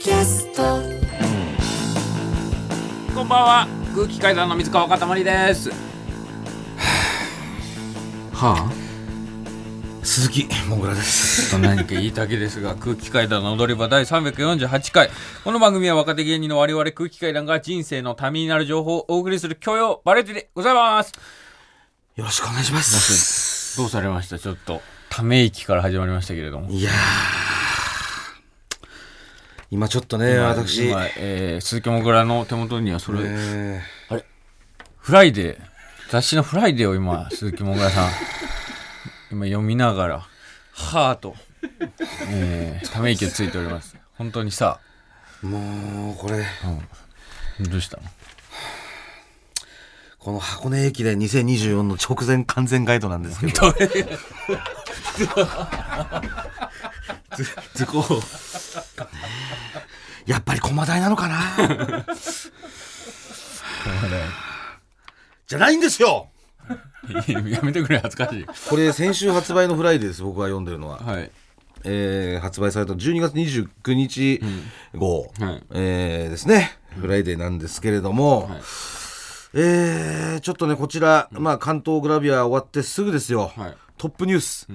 キャスト。こんばんは。空気階段の水川かたまりです。はあ？鈴木もぐらです。と何か言いたげですが空気階段の踊り場第348回。この番組は若手芸人の我々空気階段が人生のためになる情報をお送りする教養バレエティでございます。よろしくお願いします。どうされました？ちょっとため息から始まりましたけれども。いやー今ちょっとね私。今、えー鈴木もぐらの手元にはそれ、え。フライデー。雑誌のフライデーを今 鈴木もぐらさん。今読みながらハーと、えーため息をついております。本当にさ。ーもうこれ。どうしたの？この箱根駅伝2024の直前完全ガイドなんですけど。図工 やっぱり駒大なのかな？じゃないんですよ。やめてくれ恥ずかしい。これ先週発売のフライデーです僕が読んでるのは、はい。えー発売された12月29日号、はい。えーですね。フライデーなんですけれども、はい。えーちょっとねこちら、まあ、関東グラビア終わってすぐですよ、はい。トップニュース、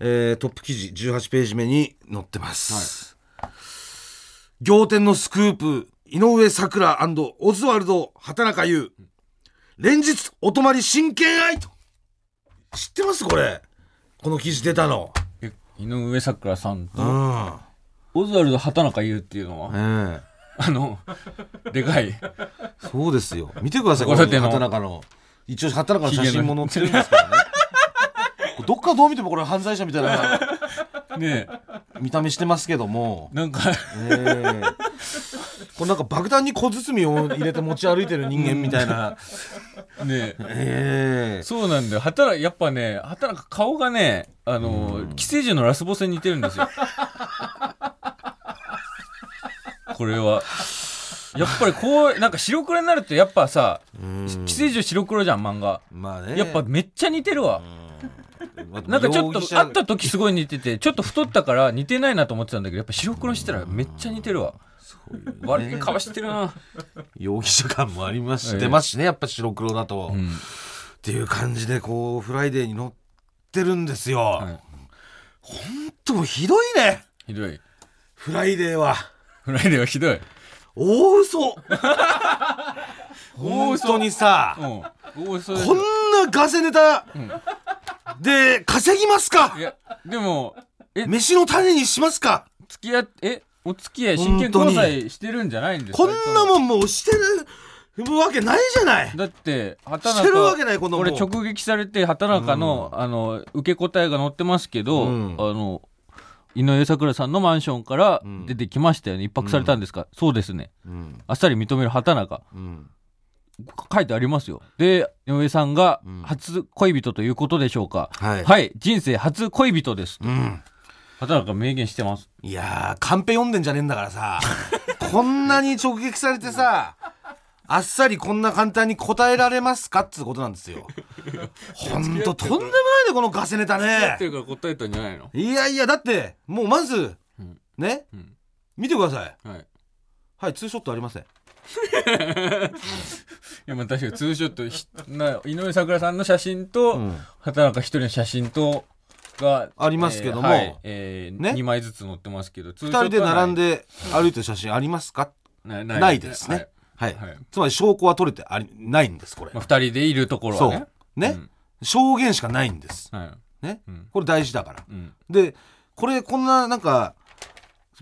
えートップ記事18ページ目に載ってます、仰天のスクープ井上咲楽オズワルド畑中優。連日お泊まり真剣愛と。知ってます？これ。この記事出たの。え井上咲楽さんと？うん。オズワルド畑中優っていうのは？えあのでかい。えそうですよ。見てくださいこの。畑中の。一応畑中の写真も載ってるんですからね。どっかどう見てもこれ犯罪者みたいなね見た目してますけども。えなんか。ええ。これなんか爆弾に小包を入れて持ち歩いてる人間みたいな、ねえ。ええ。そうなんだよ。畑中やっぱね畑中顔がねあの寄生獣のラスボスに似てるんですよ。これは。やっぱりこうなんか白黒になるとやっぱさうん。寄生獣白黒じゃん漫画。まあね。やっぱめっちゃ似てるわ。まあなんかちょっと会った時すごい似ててちょっと太ったから似てないなと思ってたんだけどやっぱ白黒したらめっちゃ似てるわ。悪い顔してるな。容疑者感もありますし、ええ。出ますしねやっぱ白黒だと、っうん。ていう感じでこうフライデーに載ってるんですよ、はい。ほんともうひどいね。ひどい。フライデーは。フライデーはひどい。大嘘。本当にさうん。こんなガセネタで稼ぎますか？いやでもえ飯の種にしますか？付き合っえお付き合い真剣交際してるんじゃないんですか？こんなもんもうしてるわけないじゃない。だって畑中してるわけないこんなもん。これ直撃されて畑中の,、あの受け答えが載ってますけど、うん。あの井上咲楽さんのマンションからん。出てきましたよね。一泊されたんですか、そうですね。うん。あっさり認める畑中。うん書いてありますよ。で井上さんがん。初恋人ということでしょうか、はい。はい。人生初恋人です。うん。畑中明言してます。いやーカンペ読んでんじゃねえんだからさ。こんなに直撃されてさあっさりこんな簡単に答えられますかっつうことなんですよ。ほんととんでもないねこのガセネタね。いの？いやいやだってもうまず、うん。ね、うん。見てください。はい。はいツーショットありませんいやまあ確かにツーショットひな井上咲楽さんの写真と、うん。畑中一人の写真とがありますけども。えーはいえーね？2枚ずつ載ってますけど2 2人で並んで歩いてる写真ありますか？ないないですね。はい、はい。つまり証拠は取れてありないんですこれ、まあ、2人でいるところそはね？うね、証言しかないんです。うんはい。ね、うん。これ大事だから。うん。でこれこんななんか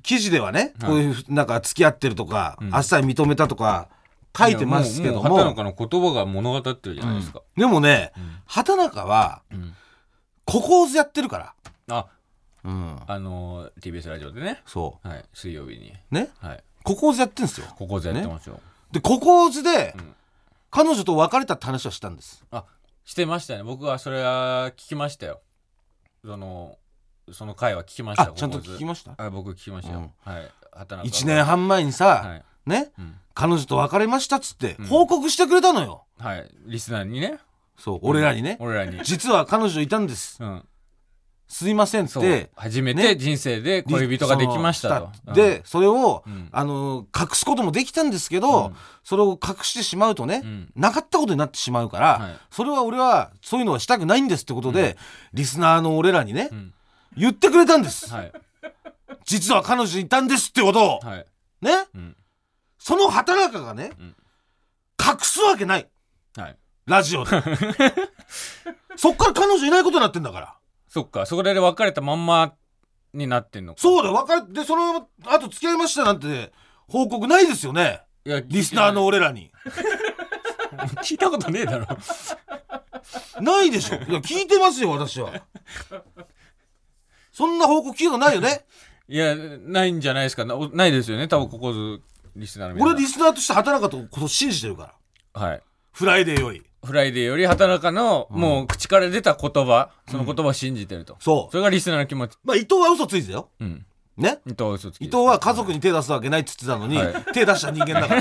記事ではね、はい。こういうなんか付き合ってるとか、うん。あっさり認めたとか書いてますけども。いやうう畑中の言葉が物語ってるじゃないですか、でもね、ん。畑中はうん。ココーズやってるから、あ。うん、あのー TBS ラジオでね。そはい。水曜日に。うね。はい。ココーズやってるんですよ。ここでやってますよ、でココーズで、うん。彼女と別れたって話はしたんです。あしてましたね。僕はそれは聞きましたよ。そのその回は聞きましたあちゃんと聞きました？あ僕聞きましたよ、はい。畑中1年半前にさ、はい、ね？うん。彼女と別れましたっつってうん。報告してくれたのよ、はい、リスナーにね。そう俺らにね、俺らに。実は彼女いたんです。うん。すいませんっそう。て初めね？て人生で恋人ができましたと。そのでそれを、ん。あの隠すこともできたんですけど、うん。それを隠してしまうとね、ん。なかったことになってしまうから、はい。それは俺はそういうのはしたくないんですってことで、リスナーの俺らにね、ん言ってくれたんです、はい。実は彼女いたんですってことを、はい。ね、うん。その畑中がね、ん。隠すわけない。はい。ラジオで。そっから彼女いないことになってんだから。そっか。そこで別れたまんまになってんのか。そうだよ。別れでその後付き合いましたなんて報告ないですよね。いやリスナーの俺らに。聞いたことねえだろ。ないでしょ。いや聞いてますよ私は そんな報告聞いたないよね。いやないんじゃないですか。なおないですよね。多分ここずリスナーの皆さん。俺リスナーとして畑中のこと信じてるから。はい。フライデーより。フライデーより畑中の、もう口から出た言葉その言葉を信じてると、そう。それがリスナーの気持ち。まあ伊藤は嘘ついてたよ。うん。ね？伊藤は嘘つき伊藤は家族に手出すわけないっつってたのに、はい。手出した人間だか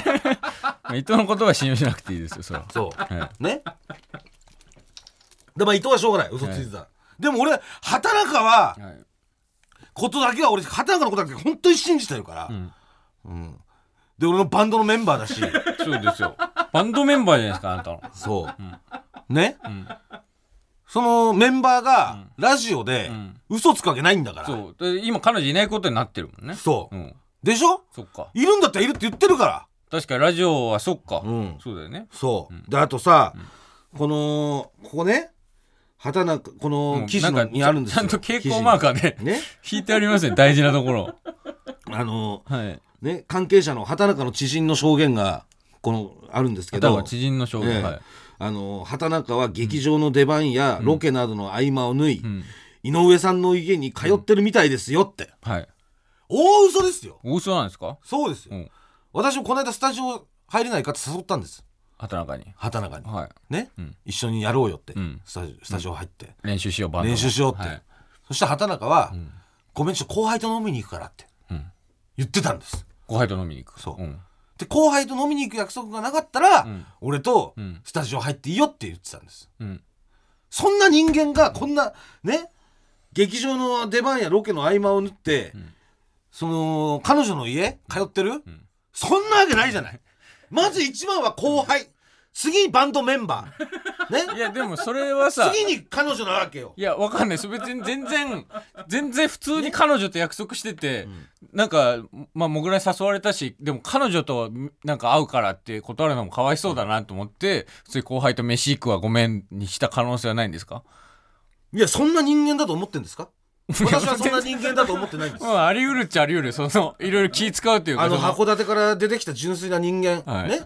ら。伊藤の言葉は信用しなくていいですよそれは。そう。はね？でまあ伊藤はしょうがない。嘘ついてた、でも俺畑中は、ことだけは俺畑中のことだけ本当に信じてるから、ん。うん。で俺のバンドのメンバーだし。そうですよ。バンドメンバーじゃないですかあなたの。そう、ね、ん。そのメンバーがラジオでん。嘘つくわけないんだから、そう。で今彼女いないことになってるもんね。そう。うん。でしょ？そっか。いるんだったらいるって言ってるから。確かにラジオはそっか、うん。そうだよね。そう、であとさ、このここね？畑中この記事のにあるんですよ。ちゃんと蛍光マーカーでね。引いてありますね大事なところ。あのはい。ね関係者の畑中の知人の証言がこのあるんですけど。知人の証言、ええ。はい。あの畑中は劇場の出番やロケなどの合間を縫い、ん。井上さんの家に通ってるみたいですよって、はい。大嘘ですよ。大嘘なんですか？そうですよ、うん。私もこの間スタジオ入れないかって誘ったんです畑中に。畑中に、はい。ね、ん。一緒にやろうよって、ん。スタジオスタジオ入って、練習しようバンドの練習しようって、はい。そして畑中は、ごめんちょっと後輩と飲みに行くからってうん。言ってたんです。後輩と飲みに行く。そう。うん。で後輩と飲みに行く約束がなかったら、ん。俺とん。スタジオ入っていいよって言ってたんです、うん。そんな人間がこんなね？劇場の出番やロケの合間を縫って、その彼女の家通ってる、そんなわけないじゃないまず一番は後輩。次にバンドメンバー。ね？いやでもそれはさ次に彼女なわけよ。いやわかんないです。別に全然全然普通に彼女と約束してて、なんかまあもぐらに誘われたしでも彼女となんか会うからって断るのもかわいそうだなと思って普通に後輩と飯行くはごめんにした可能性はないんですか？いやそんな人間だと思ってんですか？私はそんな人間だと思ってないんです。まああり得るっちゃあり得る。そのいろいろ気使うっていうかあのそ函館から出てきた純粋な人間、はい。ね。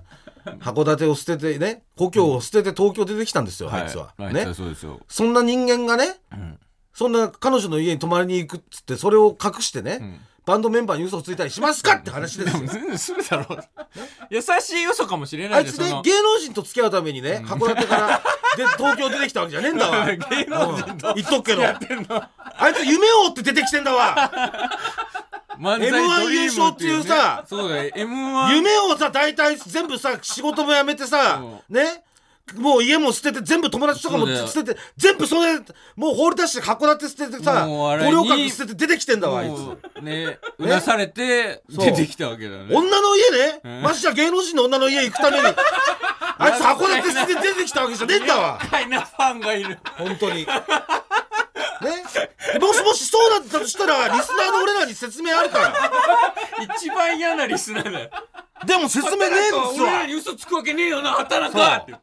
函館を捨ててね故郷を捨てて東京出てきたんですよ、あいつは、はい、ね。そうですよそんな人間がね、ん。そんな彼女の家に泊まりに行くっつってそれを隠してね、バンドメンバーに嘘をついたりしますかって話ですよ。全然するだろう。優しい嘘かもしれなあいつね芸能人と付き合うためにね函館からで東京出てきたわけじゃねえんだわ。芸能人とうん。言っとくけど。あいつ夢を追って出てきてんだわ。漫 M1 ドリーム優勝っていうさねそうだよ M1 夢をさ大体全部さ仕事も辞めてさね？もう家も捨てて全部友達とかも捨てて全部それもう放り出して函館捨ててさ五稜郭捨てて出てきてんだわあいつ。ねうなされて出てきたわけだね。女の家ね、ん。ましてや芸能人の女の家行くために。あいつ函館捨てて出てきたわけじゃねえんだわ。深いなファンがいる。本当にね。でもしもしそうだったとしたらリスナーの俺らに説明あるから。一番嫌なリスナーだよ。でも説明ねえんです俺らわに嘘つくわけねえよな働かって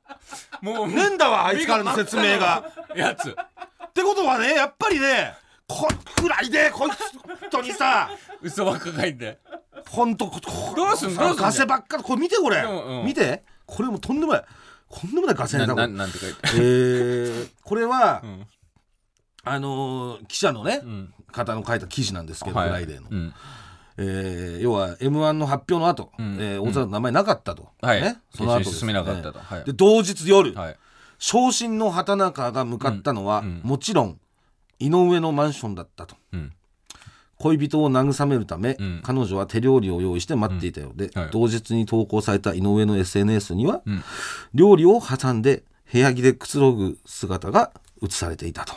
もうねえんだわあいつからの説明が。やつ。ってことはねやっぱりねこくらいでこいつ本当にさ。嘘ばっか書いて。ほんとこどうすんの？ガセばっかりこれ見てこれ、うんうん。見て。これもうとんでもない。とんでもないガセネタこれ。なんて書いて。えー、これは、んあのー記者のね、ん。方の書いた記事なんですけど、はい。フライデーの、うん。えー要は m 1の発表の後、ん。えー大沢の名前なかったと、はい。ね、その後決勝進めなかったと。ねはい。で同日夜、はい。傷心の畑中が向かったのは、うん。もちろん井上のマンションだったと。うん。恋人を慰めるため、うん。彼女は手料理を用意して待っていたようで、はい。同日に投稿された井上の SNS には、ん。料理を挟んで部屋着でくつろぐ姿が映されていたと。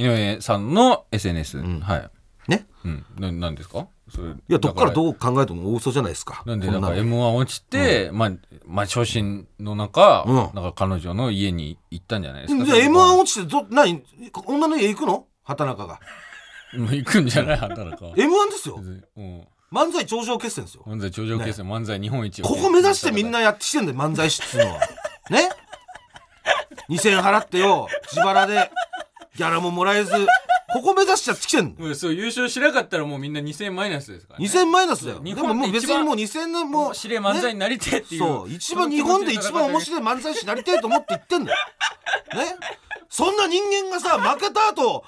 井上さんの SNS、ん。はい、ね。うん、ななんですか？それいいやどっからうどう考えても大嘘じゃないですか。なんでこんなの。m 1落ちて、まあまあ昇進の中、うん。なんか彼女の家に行ったんじゃないですか？じゃあ m 1落ちてど何？女の家行くの？畑中が。もう行くんじゃない？働か m 1ですよ。うん。漫才頂上決戦ですよ。漫才頂上決戦、漫才日本一を。ここ目指してみんなやってきてんだよ漫才師っつうのは。ね？2000円払ってよ自腹でギャラももらえず ここ目指しちゃってきてんの？もうそう優勝しなかったらもうみんな2000円マイナスですから、ね、2000マイナスだよ。日でももう別にもう2000年も面白い漫才になりてえっていう、そう一番日本で一番面い白い漫才師になりたいと思って言ってんだよ ね。そんな人間がさ負けた後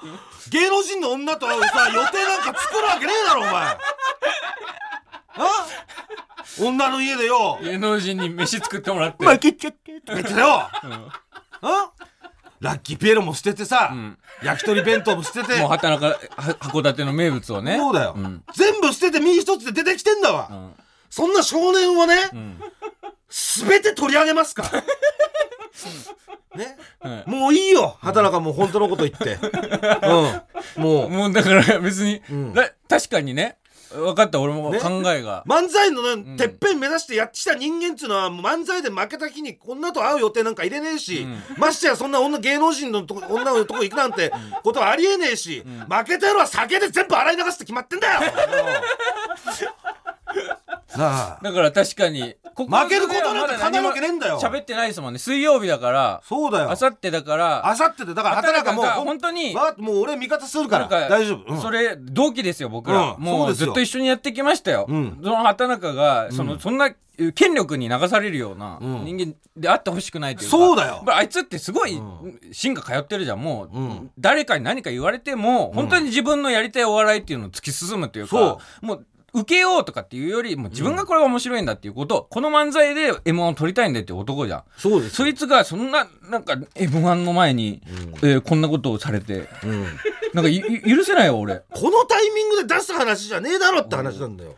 芸能人の女と会うさ予定なんか作るわけねえだろお前。あ女の家でよ。芸能人に飯作ってもらって。負けちゃってとか言ってたよ、あラッキーピエロも捨ててさ、ん。焼き鳥弁当も捨てて。もう畑中は函館の名物をね。そうだよ、ん。全部捨てて身一つで出てきてんだわ、ん。そんな少年をね、ん。全て取り上げますか。ね、はいもういいよ。畑中もう本当のこと言って、うん、もう。もうだから別に、確かにね分かった俺もね。考えが、漫才のね、てっぺん目指してやってきた人間っつうのは漫才で負けた日にこんなと会う予定なんか入れねえし、ましてやそんな女芸能人のとこ 女のとこ行くなんてことはありえねえし、負けた野郎は酒で全部洗い流すって決まってんだよなあ。だから確かにこ負けることなんか叶うわけねえんだよ。喋ってないですもんね。水曜日だからそうだよ。あさってだから。あさってでだから畑中もう本当にわもう俺味方するから。か大丈夫、うん。それ同期ですよ僕ら、うん。もそうずっと一緒にやってきましたよ、うん。その畑中がその、そんな権力に流されるようなうん。人間であってほしくないというか、そうだよ。あいつってすごいうん。芯が通ってるじゃん。もう、うん。誰かに何か言われても本当に自分のやりたいお笑いっていうのを突き進むというか、そもう受けようとかっていうよりも自分がこれが面白いんだっていうこと、この漫才で m 1を取りたいんだって男じゃん。そうですそいつがそんななんか m 1の前に、えーこんなことをされて。うん。なんか 許せないよ俺。このタイミングで出す話じゃねえだろって話なんだよ。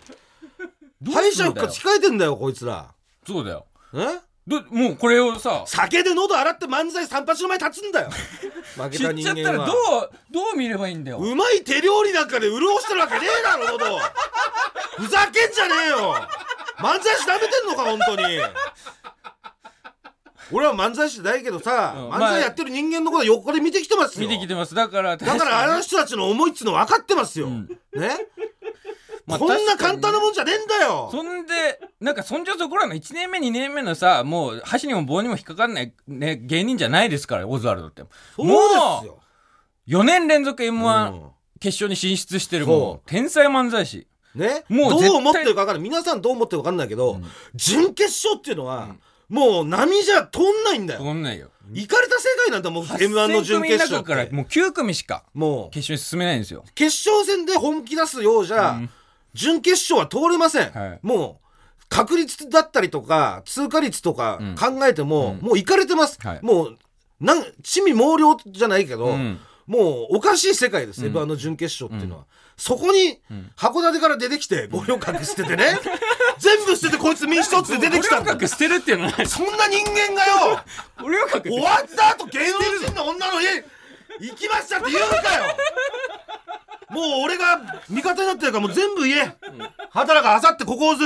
敗者復活控えてんだよこいつら。そうだよ。え？どもうこれをさ酒で喉洗って漫才三八の前立つんだよ。負 け知たっちゃったらどうどう見ればいいんだよ。うまい手料理なんかで潤してるわけねえだろ喉。ふざけんじゃねえよ。漫才師舐めてんのか本当に。俺は漫才師ないけどさ、うん漫才やってる人間のこと横で見てきてますよ。見てきてます。だからだからあの人たちの思いっつうの分かってますよ、ん。ね、まあこんな簡単なもんじゃねえんだよ。そんでなんかそんじょそこらの1年目2年目のさもう箸にも棒にも引っかかんない、ね、芸人じゃないですからオズワルドってそうもですよ。う4年連続 m 1うん。決勝に進出してるもう天才漫才師。ね、もうどう思ってるか分かんない。皆さんどう思ってるか分かんないけど、準決勝っていうのは、もう波じゃ通んないんだよ。そんないよ。行かれた世界なんだもう m 1の準決勝8000組の中ってからもう9組しかもう。決勝に進めないんですよ。決勝戦で本気出すようじゃ、準決勝は通れません、はい。もう確率だったりとか通過率とかん。考えても、もう行かれてます、はい。もうなん地味猛量じゃないけど、うん。もうおかしい世界です、M1 の準決勝っていうのは、そこに函館から出てきて五稜郭捨ててね。全部捨ててこいつ身一つで出てきたんだ。五稜郭捨てるっていうのは。そんな人間がよ。終わった後芸能人の女の家行きましたって言うのかよもう俺が味方になってるからもう全部言え。畑中あさってここをず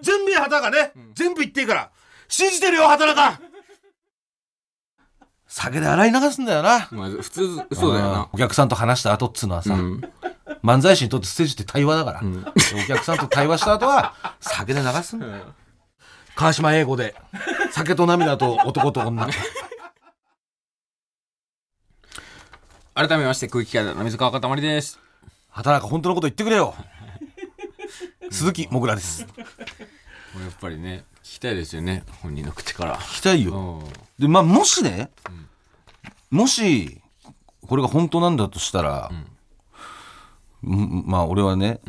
全部言え畑中ね。全部言っていいから。信じてるよ畑中。酒で洗い流すんだよな。まあ普通そうだよな。お客さんと話した後っつうのはさ、うん。漫才師にとってステージって対話だから、お客さんと対話した後は酒で流すんだよ、川島英語で。酒と涙と男と女改めまして空気階段の水川かたまりです。畑中本当のこと言ってくれよ。鈴木もぐらです。これやっぱりね聞きたいですよね。本人の口から。聞きたいよ。うん。でまあもしね、もしこれが本当なんだとしたら、うん。まあ俺はね、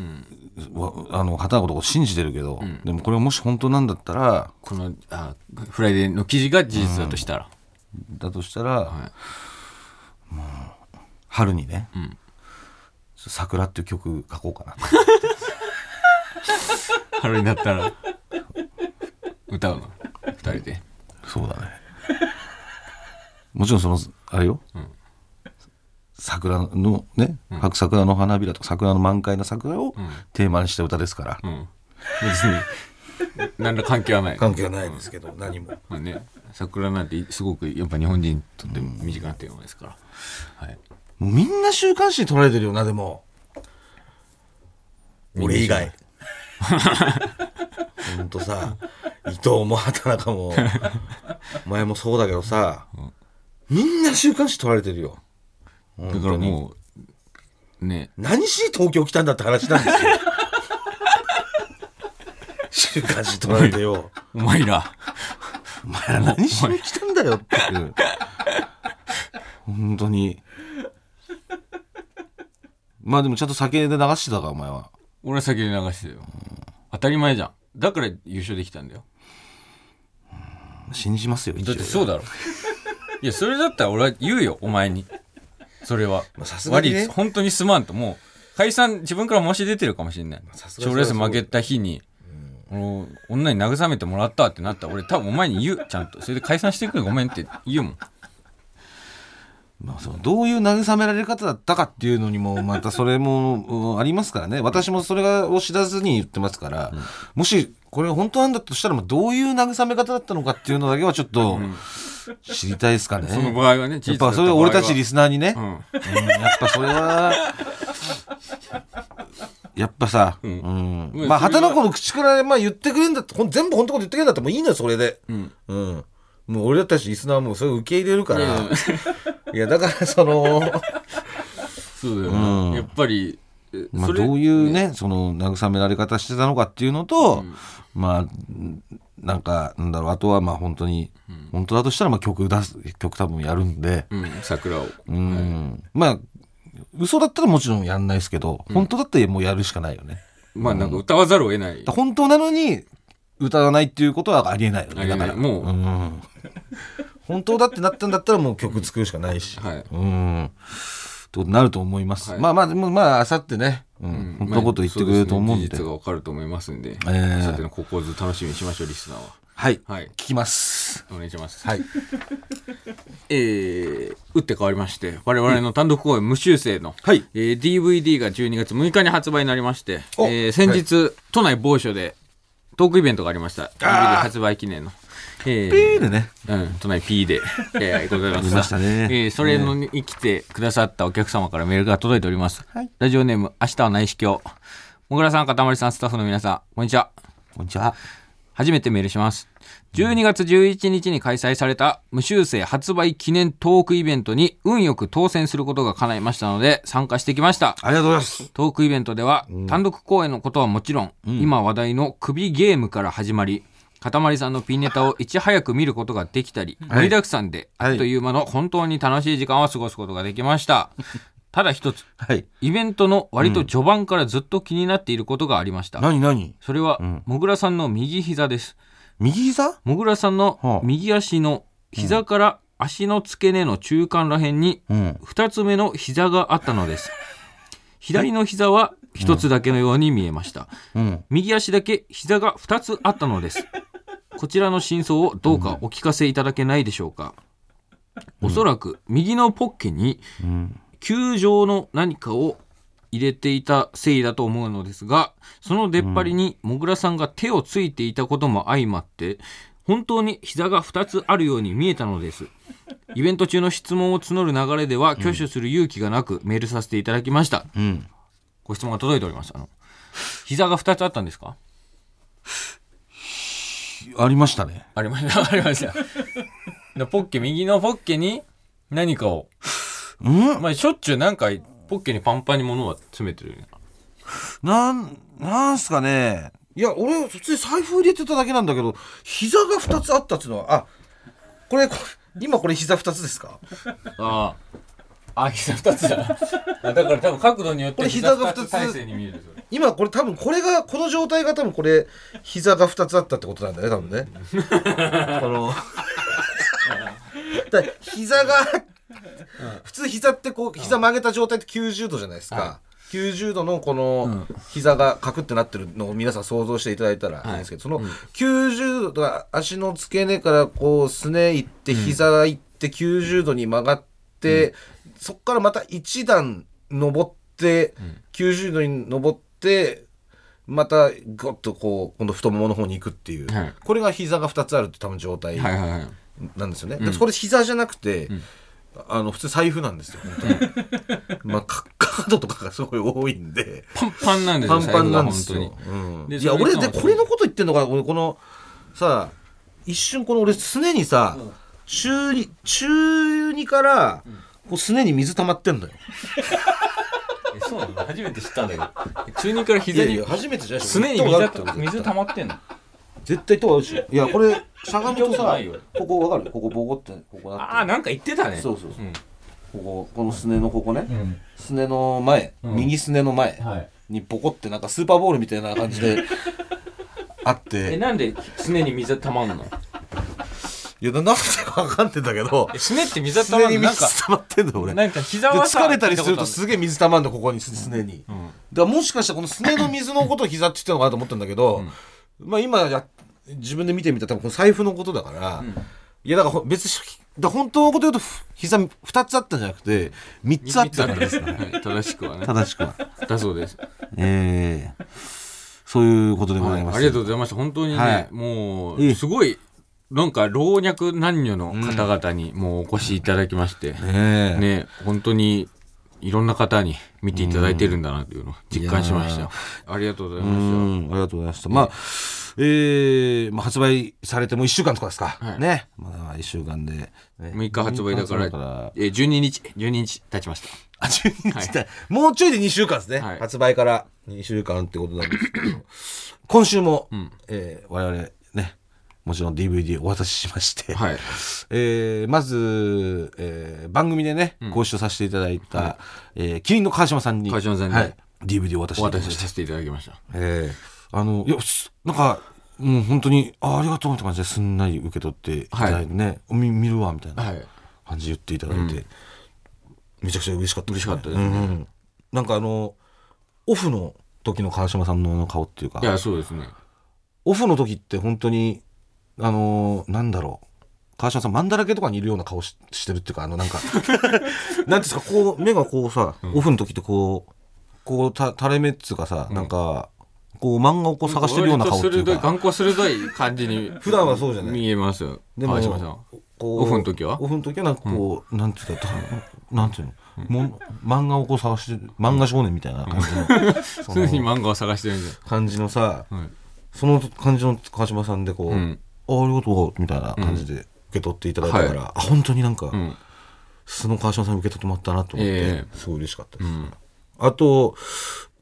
わあの畑中のこと信じてるけど、でもこれがもし本当なんだったらこのあフライデーの記事が事実だとしたら、だとしたら、もう春にね。ん「桜」っていう曲書こうかな。春になったら歌うの？二人で。そうだね。もちろんそのあれよ、桜桜のね、白桜の花びらとか桜の満開の桜をテーマにした歌ですから、うん。別に何ら関係はない。関係はないですけど何も。まあね桜なんてすごくやっぱ日本人にとって身近なテーマですから、はいもうみんな週刊誌に撮られてるよなでも。俺以外。ほんとさ伊藤も畑中も お前もそうだけどさ、みんな週刊誌撮られてるよ。だからもうね。何しに東京来たんだって話なんですよ。週刊誌撮られてよ。お前ら。お前ら何しに来たんだよっていう。本当にまあでもちゃんと酒で流してたかお前は。俺は先に流してよ。当たり前じゃん。だから優勝できたんだよ。信じますよだってそうだろ。いやそれだったら俺は言うよお前に。それは。まあさすがにね。本当にすまんと。もう解散自分から申し出てるかもしれない。賞レース負けた日に、俺女に慰めてもらったってなったら俺多分お前に言う。ちゃんと。それで解散してくれごめんって言うもんまあ、そのどういう慰められ方だったかっていうのにも またそれもうんありますからね。私もそれがを知らずに言ってますから、もしこれが本当なんだとしたらまあどういう慰め方だったのかっていうのだけはちょっと知りたいですかね。その場合はねやっぱそれは俺たちリススナーにね、うん。うん。やっぱそれはやっぱさ、うん。うん。まあ畑中の口からまあ言ってくれんだって全部本当のこと言ってくれんだってもういいのよそれで。うん。うん。もう俺たちリスナーもそれを受け入れるから。いやだからその、そうだようん。ねやっぱりえまあそれどういうね、その慰められ方してたのかっていうのと、まあ、なんか、なんだろう、あとはまあ本当に、本当だとしたらまあ曲出す、曲多分やるんで、うん桜を。うん、まあ、嘘だったらもちろんやんないですけど、本当だったらもうやるしかないよね。まあなんか歌わざるを得ない。本当なのに、歌わないっていうことはありえないよね。だから。もう。うん。本当だってなったんだったらもう曲作るしかないし。はい。うん。とになると思います。はい。まあまあ、でもまあ、あさってね、うん、本当のこと言ってくれると思うんで。事実がわかると思いますんで、えー。さてのここをず楽しみにしましょうリスナーは。はい。はい。聞きます。お願いします。はい。えー、打って変わりまして我々の単独公演無修正の、はい。えー DVD が12月6日に発売になりまして、おえー先日、都内某所でトークイベントがありました。DVD 発売記念の、えーピーでね。うん、都内 P で、えー、ございまありした。ましたねえーそれのに来てくださったお客様からメールが届いております。はいラジオネーム、明日は内視鏡。もぐらさん、かたまりさん、スタッフの皆さん、こんにちは。こんにちは。初めてメールします。12月11日に開催された無修正発売記念トークイベントに運よく当選することが叶いましたので参加してきました。ありがとうございます。トークイベントでは、単独公演のことはもちろん、今話題の首ゲームから始まり、かたまりさんのピンネタをいち早く見ることができたり、盛りだくさんで、はいあっという間の本当に楽しい時間を過ごすことができました。ただ一つ、はい。イベントの割と序盤からずっと気になっていることがありました。何何？それは、んもぐらさんの右膝です。右膝？もぐらさんはあの右足の膝から足の付け根の中間らへんにうん。2つ目の膝があったのです。左の膝は1つだけのように見えました。うん。右足だけ膝が2つあったのです。こちらの真相をどうかお聞かせいただけないでしょうか。おそらく右のポッケにうん。球状の何かを入れていたせいだと思うのですがその出っ張りにもぐらさんが手をついていたことも相まって本当に膝が2つあるように見えたのです。イベント中の質問を募る流れでは挙手する勇気がなくメールさせていただきました。うん。ご質問が届いております。あの膝が2つあったんですか？ありましたね。ありました ありましたでポッケ右のポッケに何かをうん？まあしょっちゅうなんかポッケにパンパンに物は詰めてるよねなん、なんすかね。いや、俺、普通に財布入れてただけなんだけど、膝が2つあったっていうのは、あ、これ、これ今これ膝2つですか？ああ。あ、膝二つだ。あだから多分角度によってこれ膝が二つ体勢に見える今これ多分これがこの状態が多分これ膝が2つあったってことなんだね多分ね。この。だから膝が普通膝ってこう膝曲げた状態って90度じゃないですか、90度のこの膝がカクってなってるのを皆さん想像していただいたらい。いんですけど、その90度が足の付け根からこうすねいって膝がいって90度に曲がって、そっからまた1段登って、90度に登ってまたゴッとこう今度太ももの方に行くっていう、はい。これが膝が2つあるって多分状態はいはいはい。なんですよね、でこれ膝じゃなくて、あの普通財布なんですよ本当に。まあカカードとかがすごい多いんで。パンパンなんですよパンパンなんです財ようん、いや俺でこれのこと言ってんのか俺このさ一瞬この俺すねにさ、中二中二から、こうすねに水溜まってんのよ そうなの。初めて知ったんだけど。中二から膝に初めてじゃないすねに水水溜まってんの。絶対とあるし。いやこれしゃがむと見たことさないよ。ここわかる？ここボコってここなって。ああなんか言ってたね。そうそうそう。うん。こここのすねのここね、ん。すねの前、うん。右すねの前はい。にボコってなんかスーパーボールみたいな感じで あっえてなんですねに水溜まんの？いやな なんでかわかんないんだけど。えすねって水す溜まねに水んのなんか溜まってんだよ俺。なんか膝ではさ疲れたりするとすげえ水溜まんのここにすねに、たことあるだからもしかしたらこのすねの水のことを膝って言ってるのかなと思ったんだけど、まあ今や自分で見てみたら多分この財布のことだから、いやだからほ別にだ本当のこと言うとふ膝2つあったんじゃなくて3つあったんですはい。正しくはね。正しくは。だそうです。ええ。そういうことでございます、ありがとうございました。本当にね、はい。もいいうすごいなんか老若男女の方々にもうお越しいただきまして、ねえ。ね本当にいろんな方に見ていただいてるんだなというのを実感しました。よありがとうございうまんありがとうございました。まあえーまあ、発売されてもう1週間とかですか、はい。ね。まだ1週間で、ね、6日発売だから6日発売えー12日12日経ちました。あ、12日だ、もうちょいで2週間ですね。はい。発売から2週間ってことなんですけど、今週も、ん。えー我々ね、もちろん DVD お渡ししまして、はい。えーまず、えー番組でね、ご一緒させていただいた、えーキリンの川島さんに、川島さんにはい、DVD を渡しお。渡しさせていただきました。えーあの、いや、すなんか、もう本当に、あありがとうって感じですんなり受け取っていただいてね、み見るわ、みたいなはい。感じで言っていただいて、めちゃくちゃ嬉しかった嬉しかったですね。うんなんかあのオフの時の川島さんの顔っていうか。いやそうですね。オフの時って本当にあのなんだろう。川島さんマンだらけとかにいるような顔ししてるっていうかあのなんか なんていうんですかこう目がこうさ、オフの時ってこうこうた垂れ目っつうかさ、なんかこう漫画をこう探してるような顔っていうか。眼光鋭い感じに 普段はそうじゃない。見えますよでも川島さん。オフの時は？オフの時はなんかこう、なんて言ったらなんていうの、もう漫画をこう探してる漫画少年みたいな感じの、常に漫画を探してるんで。感じのさ、はい。その感じの川島さんでこう、うんあありがとうみたいな感じで受け取っていただいたから、はあ本当になんか、うん。その川島さんに受け取ってもらったなと思って、えすごい嬉しかったです、あと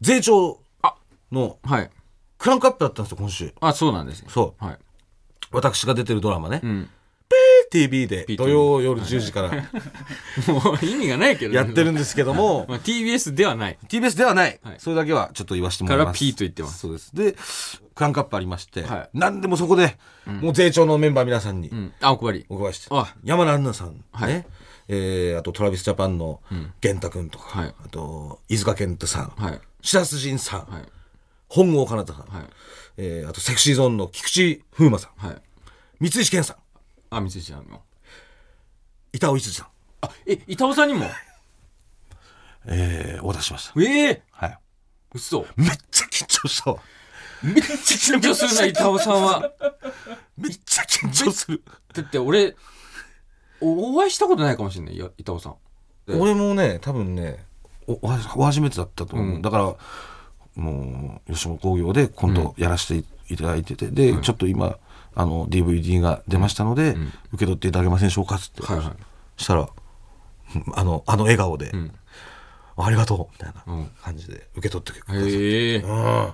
税調あのはい。クランクアップだったんですよ今週。あそうなんですね。そう。はい。私が出てるドラマね、うん TV で土曜夜10時から。もう意味がないけどね。やってるんですけども。まあ TBS ではない。TBS ではない、はい。それだけはちょっと言わせてもらいます。から P と言ってます。そうです。でクランクアップありまして、はい。何でもそこで、もう税調のメンバー皆さんにうん。あお配り。お配りして、あ。山田杏奈さん、はい。ねえーあとトラビスジャパンの源太君とか、はい。あと飯塚健太さん、はい。白洲迅さん、はい。本郷奏太さん、はい。えーあとセクシーゾーンの菊池風磨さんはい。三石健さんあ三井ちゃんの。板尾一二さん、あえ板尾さんにも？えー、お渡ししました。ええはい。嘘。めっちゃ緊張したわ。めっちゃ緊張するな板尾さんは。めっちゃ緊張する。だって俺おお会いしたことないかもしれないよ板尾さん。え俺もね多分ねおおお初めてだったと思う、うん。だからもう吉本興業で今度やらせていただいてて、で、ちょっと今あの DVD が出ましたので、受け取っていただけませんでしょうかっつって、はいはい。したらうんあのあの笑顔で、ん。ありがとうみたいなうん。感じで受け取ってくれて、へえ。うん。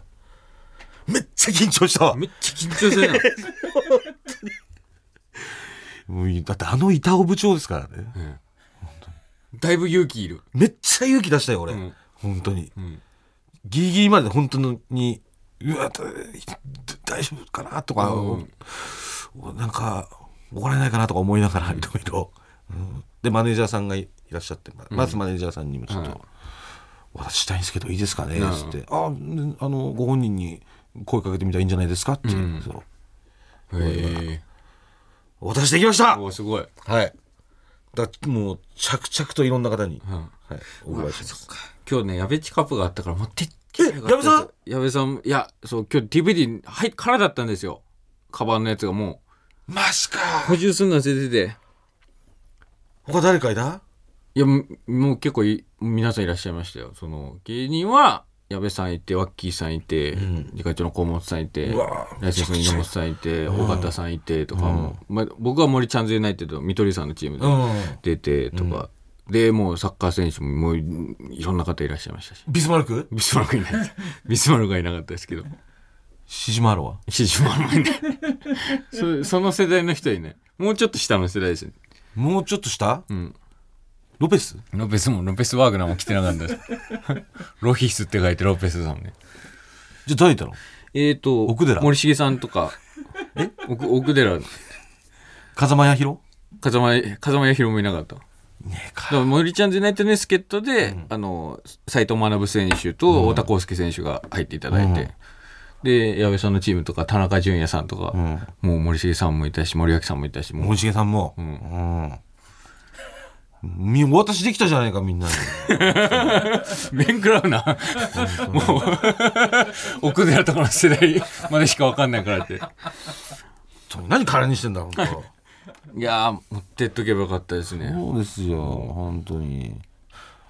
めっちゃ緊張した。わめっちゃ緊張するな もうだってあの板尾部長ですからね。だいぶ勇気いる。めっちゃ勇気出したよ俺、うん。本当に。ん。ギリギリまで本当にうわだ大丈夫かな？とか、うん。なんか怒られないかなとか思いながらいろいろ。うん。でマネージャーさんがいらっしゃってまずマネージャーさんにもちょっと、はい私したいんですけどいいですかね?」うん。つって「あねあのご本人に声かけてみたらいいんじゃないですか?」って、う。ん。そう。へえ。お渡しできました！おすごい。はい。だもう着々といろんな方に、うん。はい、お配りします。今日ね、矢部チカップがあったから持ってきえ矢部さん？矢部さん、いや、そう、今日 DVD、はい、空だったんですよ。カバンのやつがもマジか。う、補充すんの忘れてて。他誰かいた？いや、もう結構い皆さんいらっしゃいましたよ。その、芸人は、矢部さんいて、ワッキーさんいて、ん。リカチョの河本さんいてライセンスの稲本さんいて、尾形さんいてとかも、まあ、僕は森チャンズユナイテッド、見取りさんのチームでうん。出てとか、で、もうサッカー選手ももういろんな方いらっしゃいましたし。ビスマルク？ビスマルクいない。ビスマルクがいなかったですけど。シジマロは？シジマルもいない。そその世代の人いない。もうちょっと下の世代ですね。もうちょっと下？うん。ロペス？ロペスも、ロペスワーグナーも来てなかったです。ロヒスって書いてロペスさんね。じゃあ誰いたのえーと、奥寺？森重さんとか、え？奥奥寺、風間彌弘風間、風間彌弘もいなかった。だねえか。森ちゃんズユナイテッドの助っ人で、あの、斎藤学選手と太田康介選手が入っていただいて、で、矢部さんのチームとか、田中淳也さんとか、うん。もう森重さんもいたし、森脇さんもいたし、もう。森重さんも。うん。みお渡しできたじゃないかみんなに。面食らうな。もう、奥寺とかの世代までしかわかんないからって。何空にしてんだ本当いやー、持ってっとけばよかったですね。そうですよ本当に。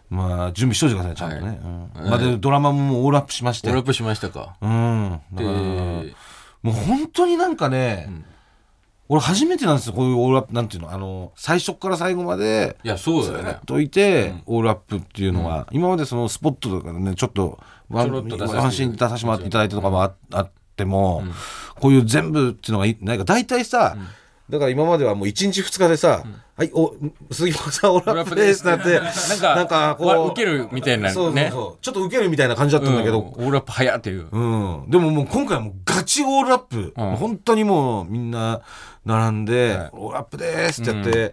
まあ準備しといてくださいちゃんとね、はい。うん。まあでドラマもオールアップしましてオールアップしましたか。うん。だでから、もう本当になんかね、俺初めてなんですよこういうオールアップなんていうのあの最初から最後までいや、そうだよね。といて、オールアップっていうのは、今までそのスポットとかでねちょっとワンちょろっと出させてワンシーン出させてもらっていただいたとかもああっても、こういう全部っていうのがいないか大体さ、だから今まではもう1日2日でさ「はいお杉本さんオールアップです」ってなってなんか、なんかこうわ受けるみたいなね。そうそうそう。ちょっと受けるみたいな感じだったんだけど、うん。オールアップ早っていう。うん、でももう今回はもうガチオールアップ、うん。本当にもうみんな並んで、オールアップですってやって、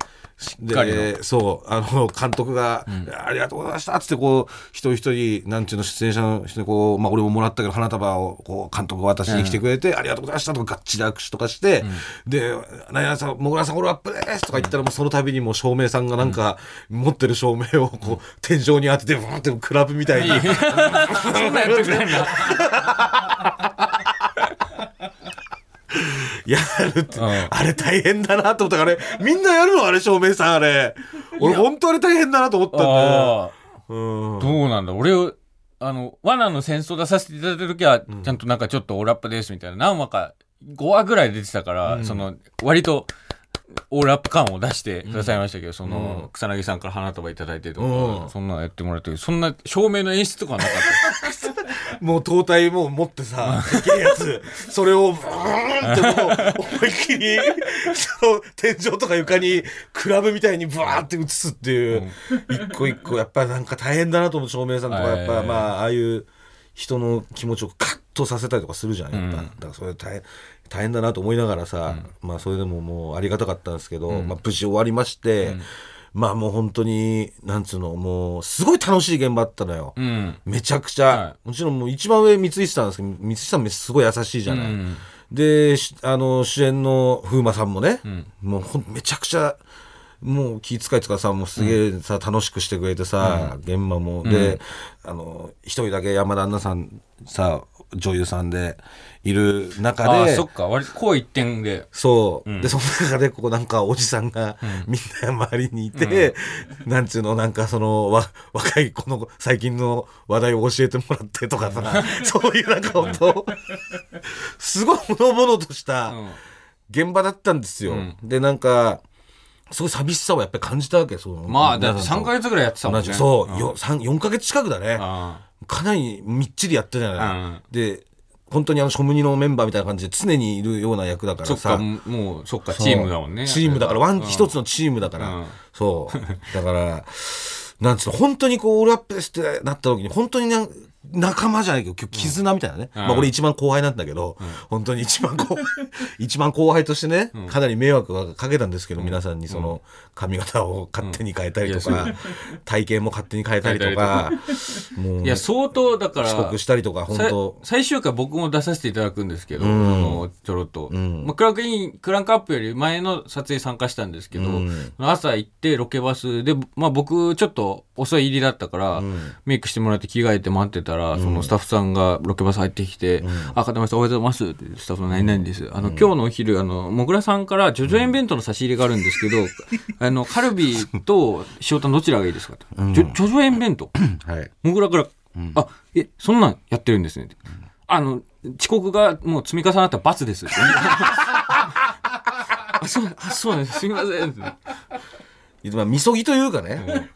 でそうあの監督が、ありがとうございました」っつってこう一人一人なんていうの出演者の人にこう、まあ、俺ももらったけど花束をこう監督が渡しに来てくれて「ありがとうございました」とかがっちり握手とかして「で何々さんもぐらさんオールアップです」とか言ったらもうその度にもう照明さんがなんか持ってる照明をこう天井に当ててブーンってクラブみたいに。そんなんやってくれんな。やるって、うん。あれ大変だなと思ったから、あれ、みんなやるのあれ、照明さん、あれ。俺、本当あれ大変だなと思ったんだよ。うん。どうなんだ？俺をあの罠の戦争出させていただいた時は、ちゃんとなんかちょっとオールアップですみたいな。何話か5話ぐらい出てたから、その割とオールアップ感を出してくださいましたけど、その、うん。草薙さんから花束いただいてとか、うん。そんなのやってもらってそんな照明の演出とかはなかったもう灯体もう持ってさ、でけえやつ、それをブーンってもう思いっきり、その天井とか床にクラブみたいにブワーって映すっていう、一個一個、やっぱりなんか大変だなと思う。照明さんとか、やっぱはい。まあ、ああいう人の気持ちをカッとさせたりとかするじゃん、やっぱ。うんだからそれ大変、大変だなと思いながらさ、まあそれでももうありがたかったんですけど、まあ無事終わりまして、まあもう本当に、なんつうの、もう、すごい楽しい現場だったのよ。うん。めちゃくちゃ、はもちろんもう一番上三石さんですけど三石さんすごい優しいじゃない、うんでしあの主演の風磨さんもね、ん。もうほんめちゃくちゃもう気遣いとかさもうすげえさ、楽しくしてくれてさ、現場も、であの一人だけ山田杏奈さんさ女優さんでいる中でそっか。割とこう一点で。そう、でその中でここなんかおじさんがみんな周りにいて、なんつうのなんかそのわ若い子の最近の話題を教えてもらってとかさそういうなんか本当すごいほのぼのとしたうん。現場だったんですよ、うん。でなんかすごい寂しさをやっぱり感じたわけそのまあだって3皆さんと。か月ぐらいやってたもんね。そう、ん。よ三4か月近くだね。あかなりみっちりやったじゃない、うん。で本当にあのショムニのメンバーみたいな感じで常にいるような役だからさ。かもうそっかチームだもんね。チームだからワン、うん一つのチームだから、うん。そう。だからなんつうの本当にこうオールアップですってなった時に本当になん仲間じゃないけど今日絆みたいなね、うん。まあ俺一番後輩なんだけど、本当に一番後輩 一番後輩としてね、かなり迷惑はかけたんですけど、皆さんにその髪型を勝手に変えたりとか、体型も勝手に変えたりとかもういや相当だから遅刻したりとか本当。さ最終回僕も出させていただくんですけど、ん。あのちょろっと、ん。まあ、クランクインクランクアップより前の撮影参加したんですけど、うん。朝行ってロケバスで、まあ、僕ちょっと遅い入りだったから、ん。メイクしてもらって着替えて待ってたら、そのスタッフさんがロケバス入ってきて「あ片山さんおはようございます」ってスタッフの何々です、あの今日のお昼あのもぐらさんからジョジョ園弁当の差し入れがあるんですけど、あのカルビと塩タンどちらがいいですかと、ジョジョジョ園弁当。はい。もぐらから、あ、え、そんなんやってるんですね。あの、遅刻がもう積み重なった罰です。あ、そう、あ、そうです。すみません。まあみそぎというかね、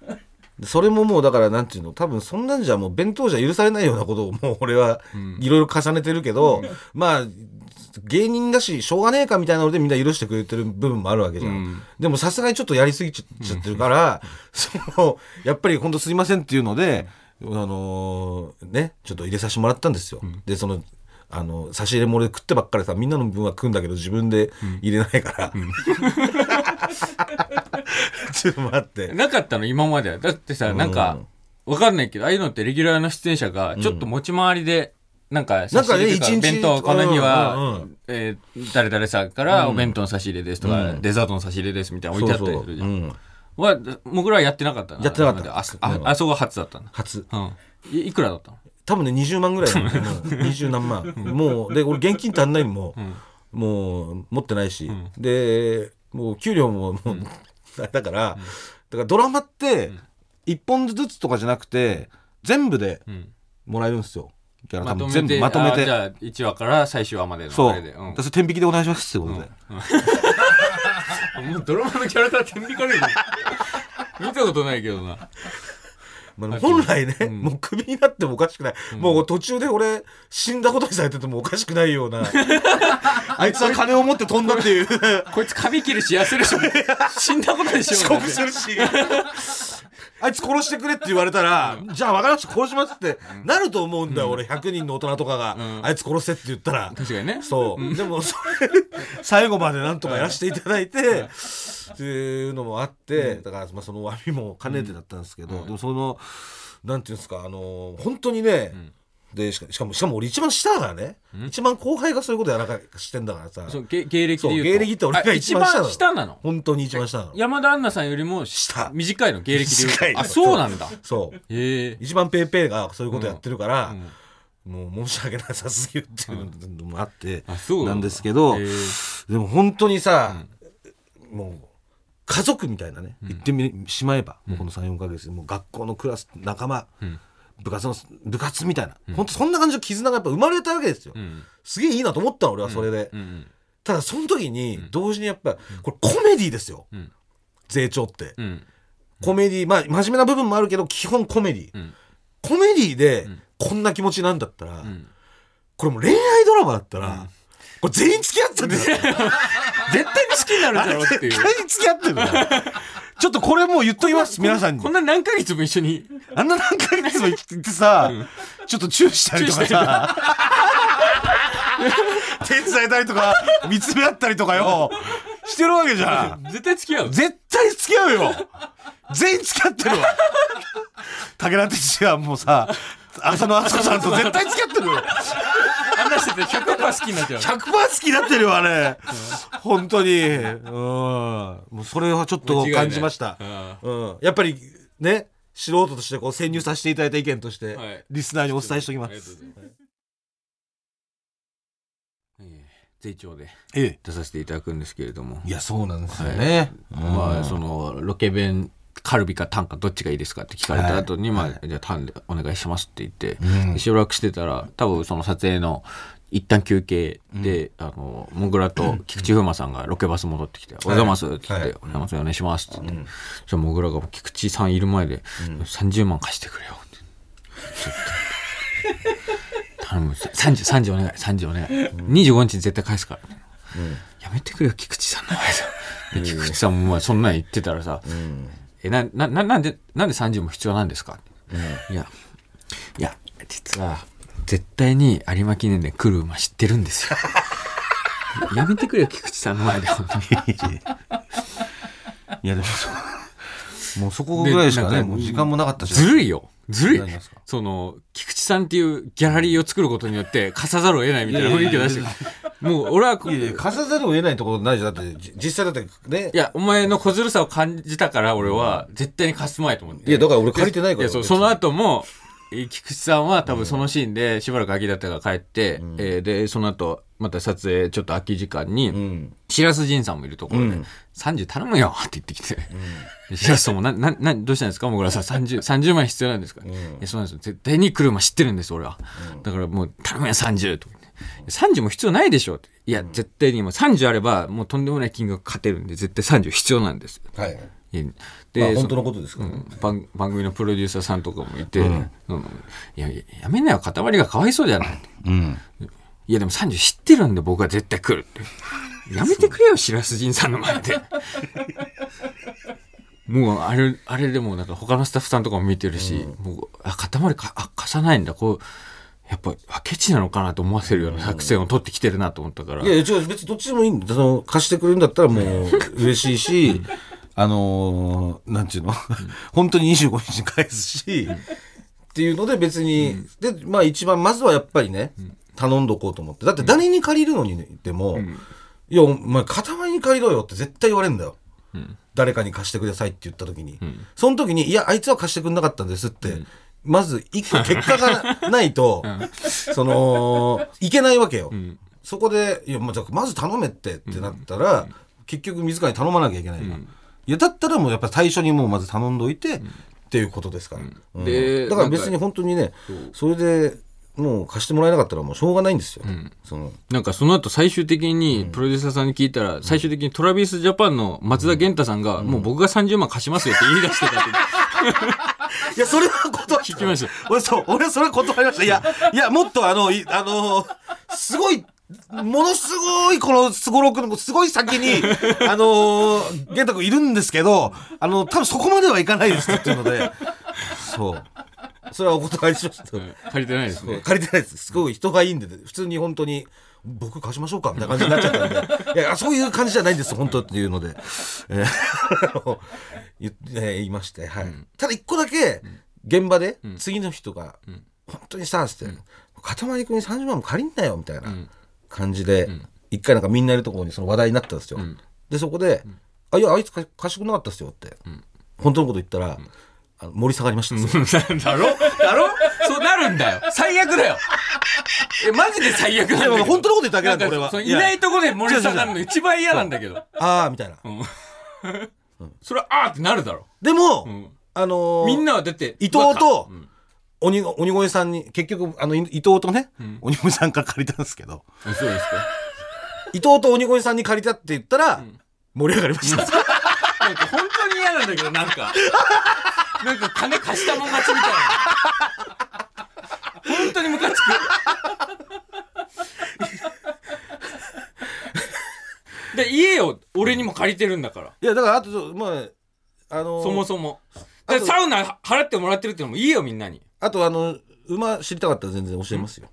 それももうだからなんていうの多分そんなんじゃもう弁当じゃ許されないようなことを もう俺はいろいろ重ねてるけど、まあ芸人だししょうがねえかみたいなのでみんな許してくれてる部分もあるわけじゃん、うん。でもさすがにちょっとやりすぎちゃちゃってるから、そのやっぱり本当すいませんっていうので、あのーねちょっと入れさせてもらったんですよ、でそのあの差し入れも俺食ってばっかりさみんなの分は食うんだけど自分で入れないから、ちょっと待って。なかったの、今までは。だってさ、なんか、わかんないけど、ああいうのってレギュラーの出演者が、ちょっと持ち回りで、なんか、差し入れとなんか弁当、この日うんうんはうん、えー誰々さんからお弁当の差し入れですとか、デザートの差し入れですみたいな置いてあったりするじゃ。ん。うん。は、僕らはやってなかったなやってなかった。あ、あ、あそこが初だったんだ。初。うん。いいくらだったの？多分ね20万ぐらいだね。もう20何万。もうで俺現金足んないのも、もう持ってないし、でもう給料ももう、だから、だからドラマって1本ずつとかじゃなくて全部でん。もらえるんですよ。ギャラまと全部まとめて。あじゃあ1話から最終話までのそう、あれで、うんだからそれ天引きでお願いしますってことで、もうドラマのキャラクター天引かれる 見たことないけどなまあ、本来ね、もうクビになってもおかしくない、もう途中で俺死んだことにされててもおかしくないような。あいつは金を持って飛んだっていう。こいつ髪切るし痩せるし。死んだことにし遅よう刻するしあいつ殺してくれって言われたら、じゃあ分かりました殺しますってなると思うんだよ、俺100人の大人とかが、あいつ殺せって言ったら。確かにね。そう、でもそれ 最後までなんとかやらせていただいて、っていうのもあって、だからまあその詫びも兼ねてだったんですけど、でもそのなんていうんですかあの本当にね、でしかしかもしかも俺一番下だからね、一番後輩がそういうことやらかしてんだから。さそう芸芸歴で言うと。芸歴って俺があ一番下なの。下なの？本当に一番下なの。山田杏奈さんよりも下。短いの芸歴で言うと。あそうなんだ。そう。へえ。一番ペーペーがそういうことやってるから、もう申し訳なさすぎるっていうのもあって、うなんですけどでも本当にさ、もう家族みたいなね言ってみしまえば、もうこの34か月でもう学校のクラス仲間、部活の部活みたいな、本当そんな感じの絆がやっぱ生まれたわけですよ、ん。すげえいいなと思ったの俺はそれで、うんうんただその時に同時にやっぱこれコメディですよ、ん。税調って、うん。コメディまあ真面目な部分もあるけど基本コメディ、ん。コメディでこんな気持ちなんだったら、ん。これもう恋愛ドラマだったら、これ全員付き合ってるんだよ。絶対に好きになるだろうっていう。絶対に付き合ってるんだよちょっとこれもう言っときます皆さんに。こんな何ヶ月も一緒に。あんな何ヶ月も行ってさ、ちょっとチューしたりとかさ手伝えたりとか見つめ合ったりとかよしてるわけじゃん。絶対付き合う。絶対付き合うよ。全員付き合ってるわ。武田鉄矢はもうさ浅野敦子さんと絶対付き合ってるよ。話してて100%好きになっちゃう。100%好きになってるよあれ。本当に。うん。もうそれはちょっと感じました、うん、やっぱりね素人としてこう潜入させていただいた意見として、はい。リスナーにお伝えしておきます。税調でええ。出させていただくんですけれども。いやそうなんですよね、まあそのロケ弁カルビかタンかどっちがいいですかって聞かれた後に、はい。まあじゃあタンでお願いしますって言って、でしばらくしてたら多分その撮影の一旦休憩で、あのもぐらと菊池風磨さんがロケバス戻ってきて「おはようございます」って言ってはい「おはようございますお願いします」って言って、じゃあもぐらが菊池さんいる前で「30万貸してくれよ」って頼む30 30お願い30お願い、25日に絶対返すから、やめてくれよ菊池さんの前で。で菊池さんもまあそんなん言ってたらさ、えななななんでなんで30も必要なんですか、いやいや実は絶対に有馬記念で来る馬知ってるんですよ。やめてくれよ菊池さんの前で。本当にいやでも もうそこぐらいしかねもう時間もなかったし。ずるいよずるい。その菊池さんっていうギャラリーを作ることによって貸さざるを得ないみたいな雰囲気を出してもう俺は貸さざるを得ないところないじゃんだってじ実際だってねいや、お前の小ずるさを感じたから、俺は絶対に貸すまいと思って。いやだから俺借りてないからその後も、えー菊池さんは多分そのシーンでしばらく空きだったから帰って、えーで、その後、また撮影ちょっと空き時間に、うん。白洲仁さんもいるところで、うん30頼むよって言ってきて、で 白洲さんもな、な、な、どうしたんですか？もぐらさん、30、30万必要なんですか、いや、そうなんですよ。絶対に車知ってるんです、俺は。だからもう、頼むよ、30とか言って。30も必要ないでしょ。いや、絶対にもう30あれば、もうとんでもない金額勝てるんで、絶対30必要なんです。はい。で、そあ本当のことですからね。うん。番番組のプロデューサーさんとかもいて、うん。いやいややめなよ。塊がかわいそうじゃない。うんいやでも30知ってるんで僕は絶対来るって。やめてくれよ白洲仁さんの前で。もうあれあれでもなんか他のスタッフさんとかも見てるし、もうあ塊かあ貸さないんだ。こうやっぱあケチなのかなと思わせるような作戦を取ってきてるなと思ったから、いやいや違う別にどっちでもいいんだ。その貸してくれるんだったらもう嬉しいしあのーなんていうの？本当に25日に返すしっていうので別に、でまあ一番まずはやっぱりね、頼んどこうと思って。だって誰に借りるのにでも、いやお前塊に借りろよって絶対言われるんだよ、誰かに貸してくださいって言った時に、その時にいやあいつは貸してくれなかったんですって、まず一個結果がないと、そのいけないわけよ、そこでいや、まず頼めってってなったら、結局自らに頼まなきゃいけないから、いやだったらもうやっぱ最初にもうまず頼んどいて、っていうことですから、うん。でだから別に本当にねそれでもう貸してもらえなかったらもうしょうがないんですよ、その。なんかその後最終的にプロデューサーさんに聞いたら、最終的にトラビスジャパンの松田元太さんが、もう僕が30万貸しますよって言い出してたって いやそれは断聞きました。俺そう俺それ断りました。いや いやもっとあのいあのすごいものすごいこのすごろくのすごい先に あの玄太君いるんですけどあの多分そこまではいかないですっていうので。そう それはお断りしました、借りてないですね。借りてないです。すごい人がいいんで普通に本当に僕貸しましょうかみたいな感じになっちゃったんで。いやそういう感じじゃないんです本当っていうので、え 言ってえー言いまして、はい。ただ一個だけ現場で次の人が「本当にさ」つって「塊君に30万も借りんなよ」みたいな感じで一回なんかみんないるところにその話題になったんですよ。でそこで「あいやあいつ貸貸してくれなかったっすよ」って。本当のこと言ったらあの盛り下がりました。だろ？だろ？そうなるんだよ。最悪だよ。えマジで最悪なんだけど。いや本当のこと言っただけなんだか俺は。いないとこで盛り下がるの一番嫌なんだけど。ああみたいな。それはあーってなるだろ。でも、ん。あのーみんなはだって伊藤とうん。鬼鬼越さんに結局あのい伊藤とね、鬼越さんから借りたんですけど。あそうですか？伊藤と鬼越さんに借りたって言ったら、盛り上がりました。本当に嫌なんだけどなんかなんか金貸したもん勝ちみたいな。本当にムカつく。で言えよ俺にも借りてるんだから。いやだからあとまああのーそもそも。あとだからサウナ払ってもらってるってのも言えよみんなに。あとあの馬知りたかったら全然教えますよ。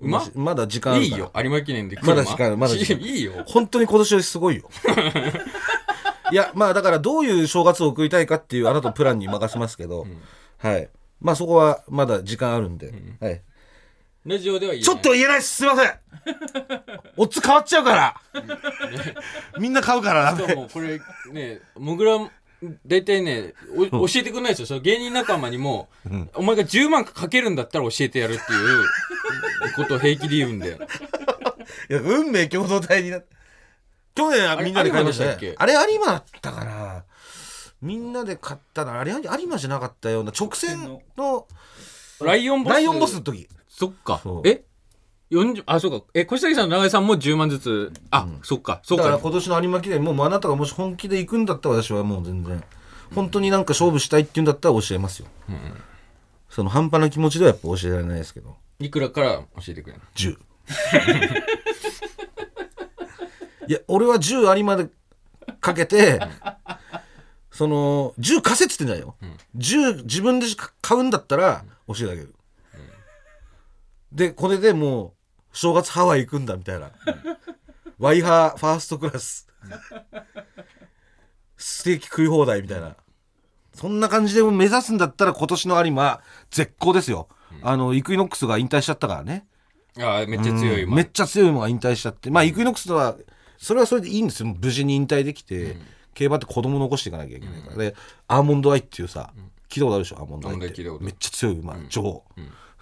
馬？しまだ時間あるから。いいよ。有馬記念で。来るまだ時間ある。まだ時間 いいよ。本当に今年はすごいよ。いやまあだからどういう正月を送りたいかっていうあなたのプランに任せますけど、はい。まあそこはまだ時間あるんで、はい、ラジオでは言えない。ちょっと言えないですすいません。オッズ変わっちゃうから。みんな買うからダメしかもこれねもぐら大体ねお教えてくんないですよその芸人仲間にも、お前が10万かけるんだったら教えてやるっていうことを平気で言うんだよ。いや運命共同体にな去年はみんなで買いましたね。あれ有馬だったかな。みんなで買ったの。あれ有馬じゃなかったような。直線のライオンボス。ライオンボスの時。そっか。え？40あそうか。え小崎さんと長井さんも10万ずつ。あ、そっか。そうか。だから今年の有馬記念もうあなたがもし本気で行くんだったら私はもう全然。本当になんか勝負したいって言うんだったら教えますよ、その半端な気持ちではやっぱ教えられないですけど。いくらから教えてくれるの？10 いや俺は10有馬でかけてその10貸せっつってんじゃないよ、10自分で買うんだったら教えてあげる、でこれでもう正月ハワイ行くんだみたいな、ワイハーファーストクラス。ステーキ食い放題みたいな。そんな感じで目指すんだったら今年の有馬絶好ですよ、あのイクイノックスが引退しちゃったからね。ああめっちゃ強いうんめっちゃ強い馬が引退しちゃって。まあイクイノックスとはそれはそれでいいんですよ。無事に引退できて、競馬って子供残していかなきゃいけないから、でアーモンドアイっていうさ、聞いたことあるでしょ？アーモンドアイって。めっちゃ強い馬、女王、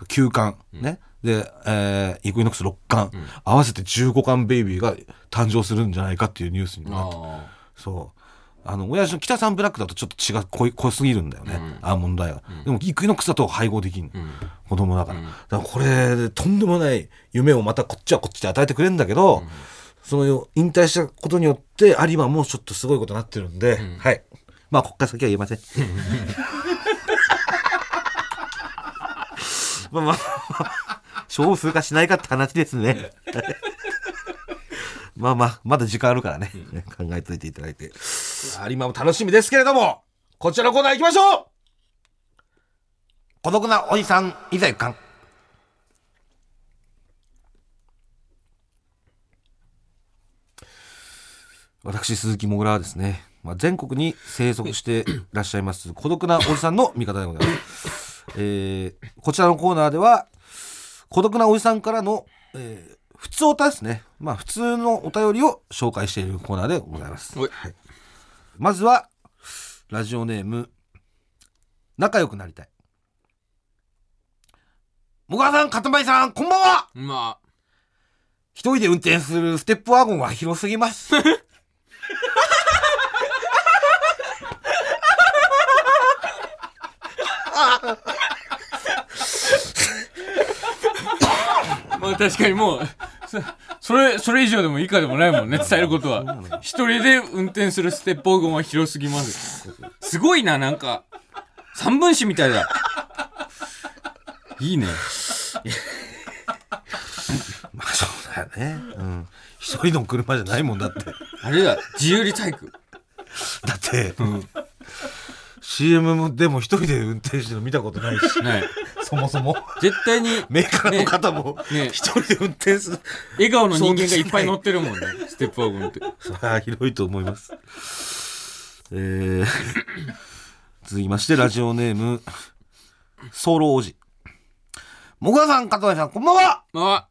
9冠、ね。で、えーイクイノックス6冠、合わせて15冠ベイビーが誕生するんじゃないかっていうニュースになって。あそう。あの親父の北さんブラックだとちょっと違う濃い濃すぎるんだよね、アーモンドアイは、でもイクイノックスだと配合できんの、子供だから,、だからこれでとんでもない夢をまたこっちはこっちで与えてくれるんだけど、その引退したことによって有馬もちょっとすごいことになってるんで、はい。まあこっから先は言えません。まあまあまあ勝負するかしないかって話ですね。まあまあ、まだ時間あるからね。考えといていただいて。有馬も楽しみですけれども、こちらのコーナー行きましょう。孤独なおじさん、いざ行かん。私、鈴木もぐらはですね、まあ、全国に生息していらっしゃいます 孤独なおじさんの味方でございます。えーこちらのコーナーでは、孤独なおじさんからの、えー普通おたですね。まあ普通のお便りを紹介しているコーナーでございます。はいまずは、ラジオネーム、仲良くなりたい。もがさん、かたまりさん、こんばんはま一人で運転するステップワゴンは広すぎます。まあ確かにもうそそれそれ以上でも以下でもないもんね伝えることは。一人で運転するステップワゴンは広すぎますすごいななんか。三分子みたいだ。いいね。まあそうだよね。うん。一人の車じゃないもんだって。あれだ自由利体育だって、CM でも一人で運転してるの見たことないし、ねそもそも。絶対にメーカーの方もね一人で運転する。笑顔の人間がいっぱい乗ってるもんね。ステップワゴンって。それは広いと思います。えー、続きまして、ラジオネーム、ソロ王子。もぐらさん、加藤さん、こんばんは。あ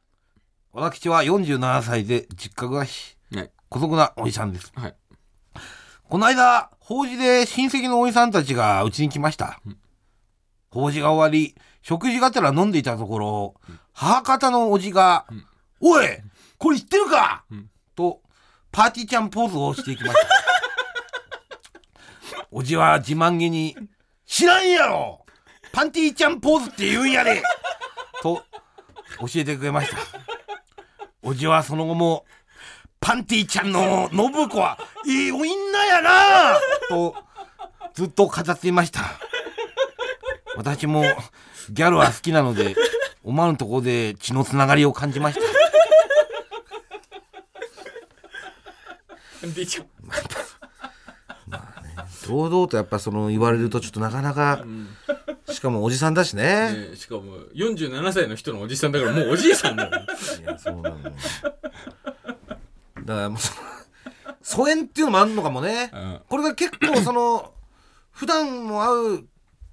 私は。47歳で実家暮らし、はい。孤独なおじさんです。はいこの間、法事で親戚のおじさんたちがうちに来ました。法事が終わり、食事がてら飲んでいたところ、母方のおじが、おいこれ知ってるか、と、パーティーちゃんポーズをしていきました。おじは自慢げに、知らんやろ！パンティーちゃんポーズって言うんやで！と、教えてくれました。おじはその後も、パンティちゃんの信子はいいお女やな。とずっと語っていました。私もギャルは好きなので思わぬところで血のつながりを感じました。でちょ堂々とやっぱその言われるとちょっとなかなか、しかもおじさんだしね。ねしかも47歳の人のおじさんだからもうおじいさんだよ。いやそうなのよだからもうその疎遠っていうのもあるのかもね、うん。これが結構その 普段も会う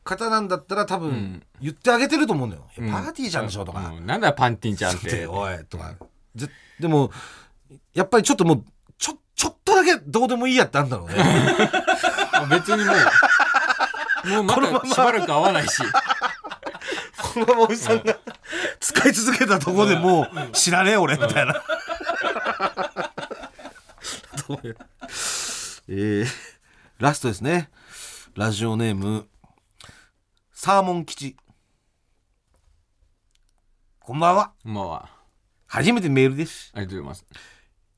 方なんだったら多分言ってあげてると思うんだよ、いやパーティーちゃんでしょとか、うん。なんだよパンティンちゃんっでておいとか。ぜでもやっぱりちょっともうちょちょっとだけどうでもいいやってあんだろうね。別にもう。もうまこのまま。たしばらく会わないし。このままおじさんが使い続けたところでもう知らねえ俺みたいな。どういうえーラストですね。ラジオネーム、サーモン吉。こんばんは。まあま初めてメールです。あありがとうございます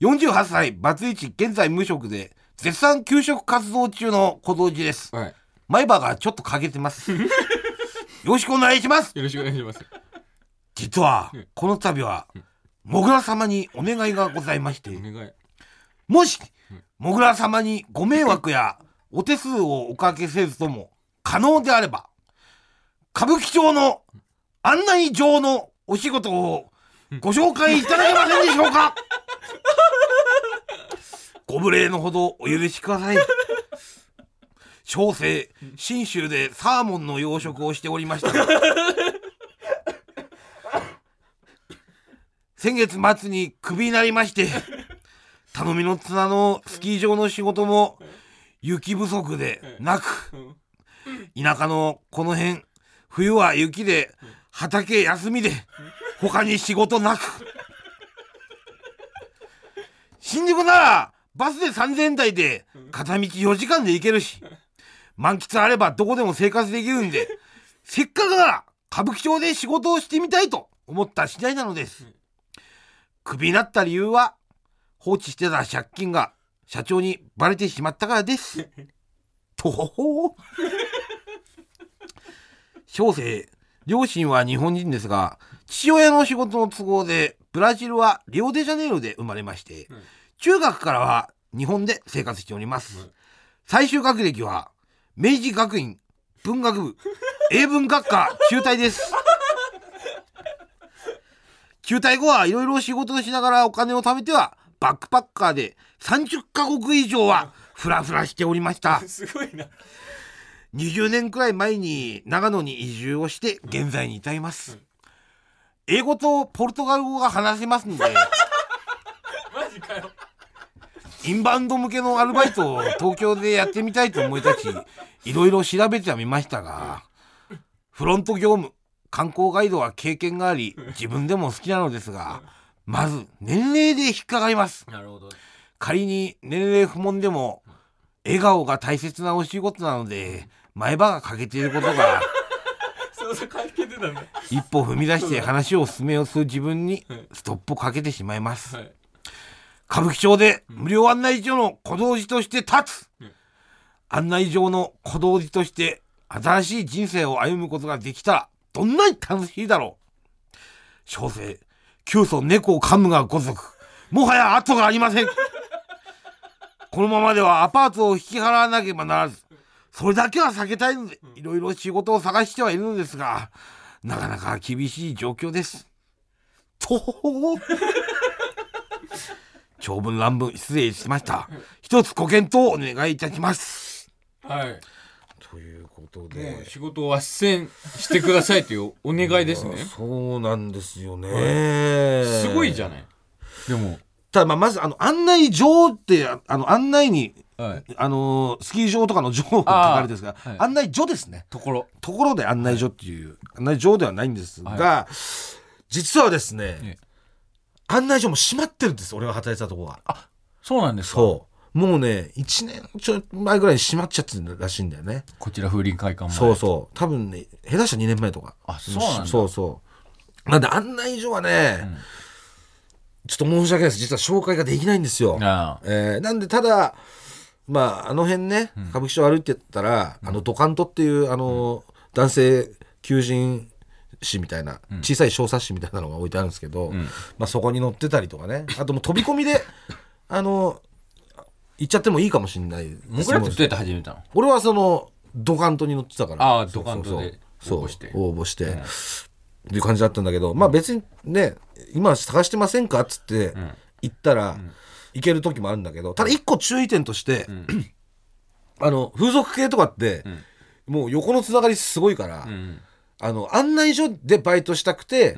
48歳、バツイチ、現在無職で、絶賛給食活動中の小道寺です。はい前歯がちょっと欠けてます。よろしくお願いします。よろしくお願いします実はこの度はもぐら様にお願いがございましてお願いもしもぐら様にご迷惑やお手数をおかけせずとも可能であれば歌舞伎町の案内状のお仕事をご紹介いただけませんでしょうか？ご無礼のほどお許しください。小生信州でサーモンの養殖をしておりました。が 先月末にクビになりまして頼みの綱のスキー場の仕事も雪不足でなく。田舎のこの辺冬は雪で畑休みで他に仕事なく。新宿ならバスで3000台で片道4時間で行けるし。満喫あればどこでも生活できるんでせっかくなら歌舞伎町で仕事をしてみたいと思った次第なのです。クビになった理由は放置してた借金が社長にバレてしまったからです。とほほ。小生両親は日本人ですが父親の仕事の都合でブラジルはリオデジャネイロで生まれまして、うん。中学からは日本で生活しております、うん。最終学歴は明治学院文学部 英文学科中退です。中退後はいろいろ仕事をしながらお金を貯めてはバックパッカーで30カ国以上はフラフラしておりました。すごいな。20年くらい前に長野に移住をして現在に至ります、英語とポルトガル語が話せますので。マジかよ。インバウンド向けのアルバイトを東京でやってみたいと思い立ちいろいろ調べてはみましたがフロント業務観光ガイドは経験があり自分でも好きなのですがまず年齢で引っかかります。なるほど。仮に年齢不問でも笑顔が大切なお仕事なので前歯が欠けていることが 一歩踏み出して話を進めようとする自分にストップをかけてしまいます。はい。歌舞伎町で無料案内所の小道寺として立つ、うん。案内上の小道寺として新しい人生を歩むことができたらどんなに楽しいだろう。小生急祖猫を噛むがご族もはや後がありません。このままではアパートを引き払わなければならず。それだけは避けたいのでいろいろ仕事を探してはいるのですがなかなか厳しい状況です。と長文乱文失礼しました。一つご検討をお願いいたします。はい。こともでう仕事を斡旋してくださいというお願いですね。そうなんですよね、すごいじゃない？でも。ただまあまずあの案内状ってああの案内にはい。あのースキー場とかの状って書かれてるんですが、はい。案内所ですね。ところ。ところで案内所っていう、案内状ではないんですが、は実はですね、ええ。案内所も閉まってるんです俺が働いてたところがそうなんですか？そうもうね1年ちょい前ぐらいに閉まっちゃってるらしいんだよね。こちら風林会館前。そうそう。多分ね下手したら2年前とか。あそうなんだ。そうそう。なんで案内所はね、ん。ちょっと申し訳ないです。実は紹介ができないんですよ、あえーなんでただまああの辺ね歌舞伎町歩いてったら、あのドカントっていうあの、男性求人誌みたいな小さい小冊子みたいなのが置いてあるんですけど、ん。まあ、そこに載ってたりとかね。あともう飛び込みで あの行っちゃってもいいかもしれない。もぐらってどうやって始めたの？俺はそのドカントに乗ってたから。ああドカントで応募して。応募して、っていう感じだったんだけどまあ別にね今探してませんかっつってん。行ったら、行ける時もあるんだけどただ一個注意点として、あの風俗系とかって、もう横のつながりすごいから、うんあの案内所でバイトしたくて、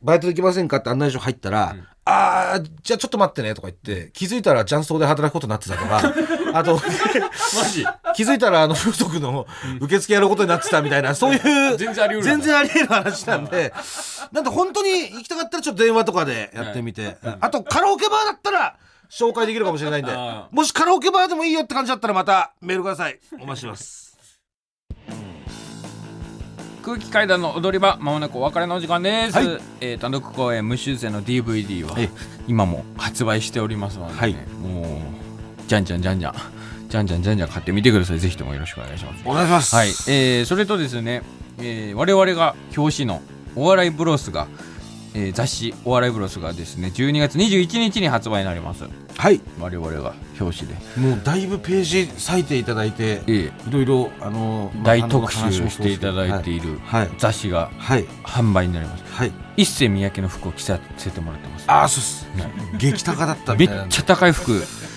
バイトできませんかって案内所入ったら、あーじゃあちょっと待ってねとか言って気づいたら雀荘で働くことになってたとか あと気づいたらあの風俗の受付やることになってたみたいなそういう全然あり得るんだ全然あり得る話なんでなんで本当に行きたかったらちょっと電話とかでやってみて、あとカラオケバーだったら紹介できるかもしれないんであもしカラオケバーでもいいよって感じだったらまたメールください。お待ちしてます空気階段の踊り場まもなくお別れのお時間です、はい。えー単独公演無修正の DVD ははい今も発売しておりますので、ねはい。もうじゃんじゃんじゃんじゃん。じゃんじゃんじゃんじゃん買ってみてください。ぜひともよろしくお願いします。お願いします。はい、えーそれとですね、えー我々が表紙のお笑いブロスが、えー雑誌お笑いブロスがですね12月21日に発売になります。はい。我々が表紙で、もうだいぶページ割いていただいてえいろいろあのー大特集していただいているはい。雑誌がはい。販売になります。はい。一世三宅の服を着させてもらってます。ああそうっす。激高だっためみたいな。んでっちゃ高い服え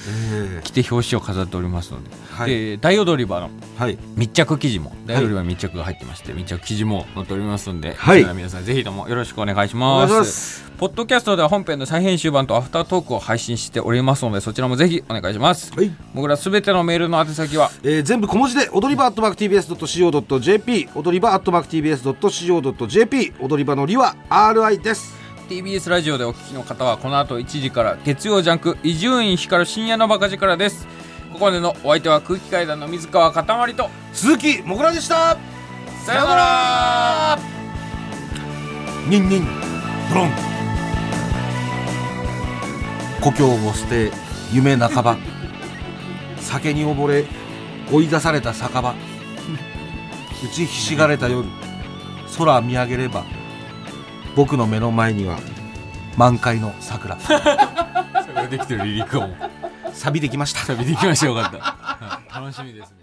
着て表紙を飾っておりますので、はい。で大踊り場のーはい。密着記事も大踊り場密着が入ってまして、密着記事も載っておりますので、はい。皆さんぜひともよろしくお願いしおます。ポッドキャストでは本編の再編集版とアフタートークを配信しておりますのでそちらもぜひお願いします。はい。僕らすべてのメールの宛先はえー全部小文字で踊り場 atmarktbs.co.jp 踊り場 atmarktbs.co.jp 踊り場のりは RI です TBS ラジオでお聞きの方はこの後1時から月曜ジャンク伊集院光る深夜のバカ力です。ここまでのお相手は空気階段の水川かたまりと鈴木もぐらでした。さようなら。ニンニンドロン。故郷を捨て夢半ば。酒に溺れ追い出された酒場。打ちひしがれた夜。空見上げれば僕の目の前には満開の桜。それできてるリリックも 錆びてきました。旅できました。よかった。楽しみですね